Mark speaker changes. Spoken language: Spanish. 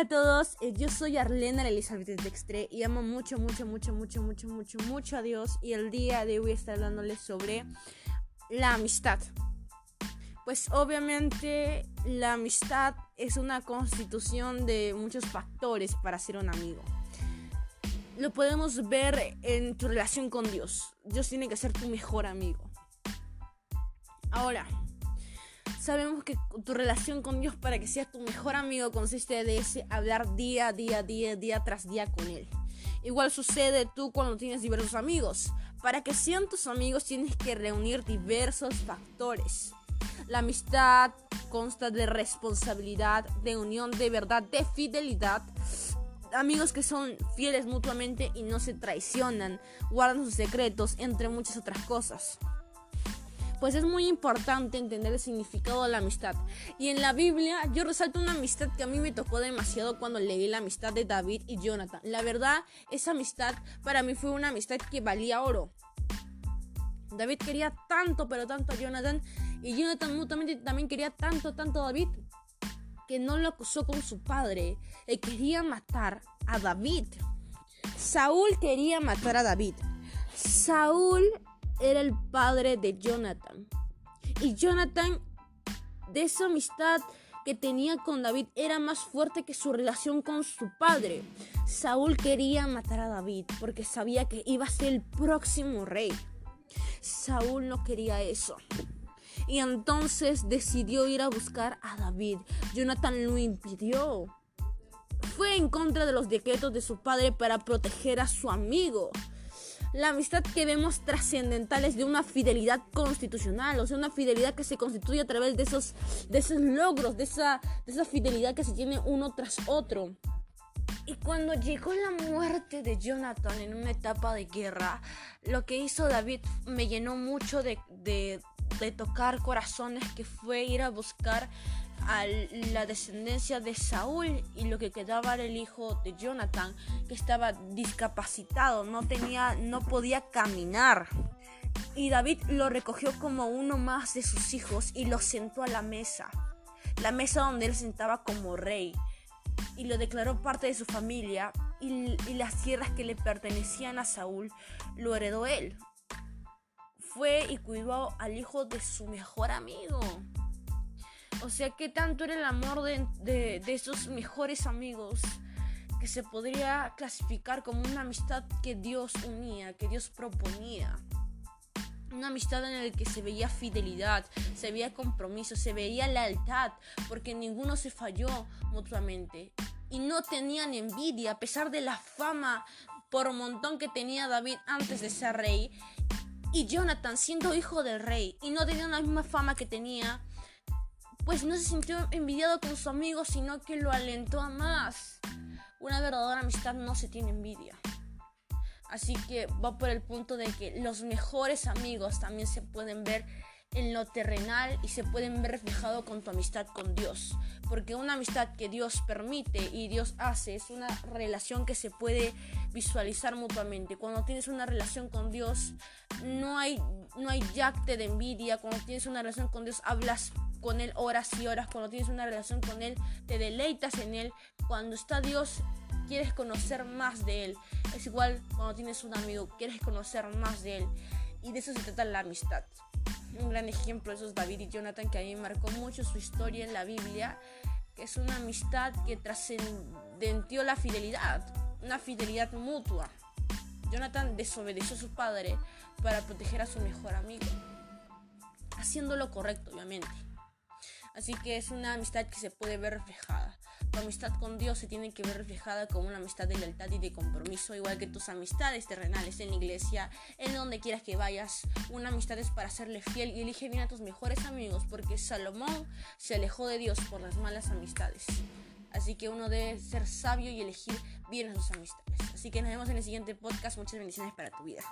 Speaker 1: a todos, eh, yo soy Arlena Elizabeth Dextre y amo mucho, mucho, mucho, mucho, mucho, mucho, mucho a Dios y el día de hoy estar hablándoles sobre la amistad. Pues obviamente la amistad es una constitución de muchos factores para ser un amigo. Lo podemos ver en tu relación con Dios. Dios tiene que ser tu mejor amigo. Ahora, sabemos que tu relación con Dios para que sea tu mejor amigo consiste de ese hablar día, día, día, día tras día con Él. Igual sucede tú cuando tienes diversos amigos. Para que sean tus amigos tienes que reunir diversos factores. La amistad consta de responsabilidad, de unión, de verdad, de fidelidad. Amigos que son fieles mutuamente y no se traicionan, guardan sus secretos, entre muchas otras cosas pues es muy importante entender el significado de la amistad. Y en la Biblia yo resalto una amistad que a mí me tocó demasiado cuando leí la amistad de David y Jonathan. La verdad, esa amistad para mí fue una amistad que valía oro. David quería tanto, pero tanto a Jonathan. Y Jonathan mutuamente también quería tanto, tanto a David. Que no lo acusó con su padre. Y quería matar a David. Saúl quería matar a David. Saúl era el padre de Jonathan. Y Jonathan, de esa amistad que tenía con David, era más fuerte que su relación con su padre. Saúl quería matar a David porque sabía que iba a ser el próximo rey. Saúl no quería eso. Y entonces decidió ir a buscar a David. Jonathan lo impidió. Fue en contra de los decretos de su padre para proteger a su amigo la amistad que vemos trascendental es de una fidelidad constitucional, o sea, una fidelidad que se constituye a través de esos, de esos logros, de esa, de esa fidelidad que se tiene uno tras otro. Y cuando llegó la muerte de Jonathan en una etapa de guerra, lo que hizo David me llenó mucho de, de, de tocar corazones, que fue ir a buscar a la descendencia de Saúl y lo que quedaba era el hijo de Jonathan que estaba discapacitado, no tenía no podía caminar. Y David lo recogió como uno más de sus hijos y lo sentó a la mesa, la mesa donde él sentaba como rey, y lo declaró parte de su familia y, y las tierras que le pertenecían a Saúl lo heredó él. Fue y cuidó al hijo de su mejor amigo. O sea, ¿qué tanto era el amor de, de, esos mejores amigos? que se podría clasificar como una amistad que Dios unía, que Dios proponía. Una amistad en la que se veía fidelidad, se veía compromiso, se veía lealtad, porque ninguno se falló mutuamente. Y no tenían envidia, a pesar de la fama por montón que tenía David antes de ser rey. Y Jonathan siendo hijo del rey y no tenía la misma fama que tenía pues no se sintió envidiado con su amigo, sino que lo alentó a más. Una verdadera amistad no se tiene envidia. Así que va por el punto de que los mejores amigos también se pueden ver en lo terrenal y se pueden ver reflejado con tu amistad con Dios. Porque una amistad que Dios permite y Dios hace es una relación que se puede visualizar mutuamente. Cuando tienes una relación con Dios, no hay, no hay yacte de envidia. Cuando tienes una relación con Dios, hablas con Él horas y horas. Cuando tienes una relación con Él, te deleitas en Él. Cuando está Dios, quieres conocer más de Él. Es igual cuando tienes un amigo, quieres conocer más de Él. Y de eso se trata la amistad un gran ejemplo de esos David y Jonathan que a mí marcó mucho su historia en la Biblia, que es una amistad que trascendió la fidelidad, una fidelidad mutua. Jonathan desobedeció a su padre para proteger a su mejor amigo, haciendo lo correcto, obviamente. Así que es una amistad que se puede ver reflejada. Tu amistad con Dios se tiene que ver reflejada como una amistad de lealtad y de compromiso, igual que tus amistades terrenales en la iglesia, en donde quieras que vayas. Una amistad es para serle fiel y elige bien a tus mejores amigos, porque Salomón se alejó de Dios por las malas amistades. Así que uno debe ser sabio y elegir bien a sus amistades. Así que nos vemos en el siguiente podcast. Muchas bendiciones para tu vida.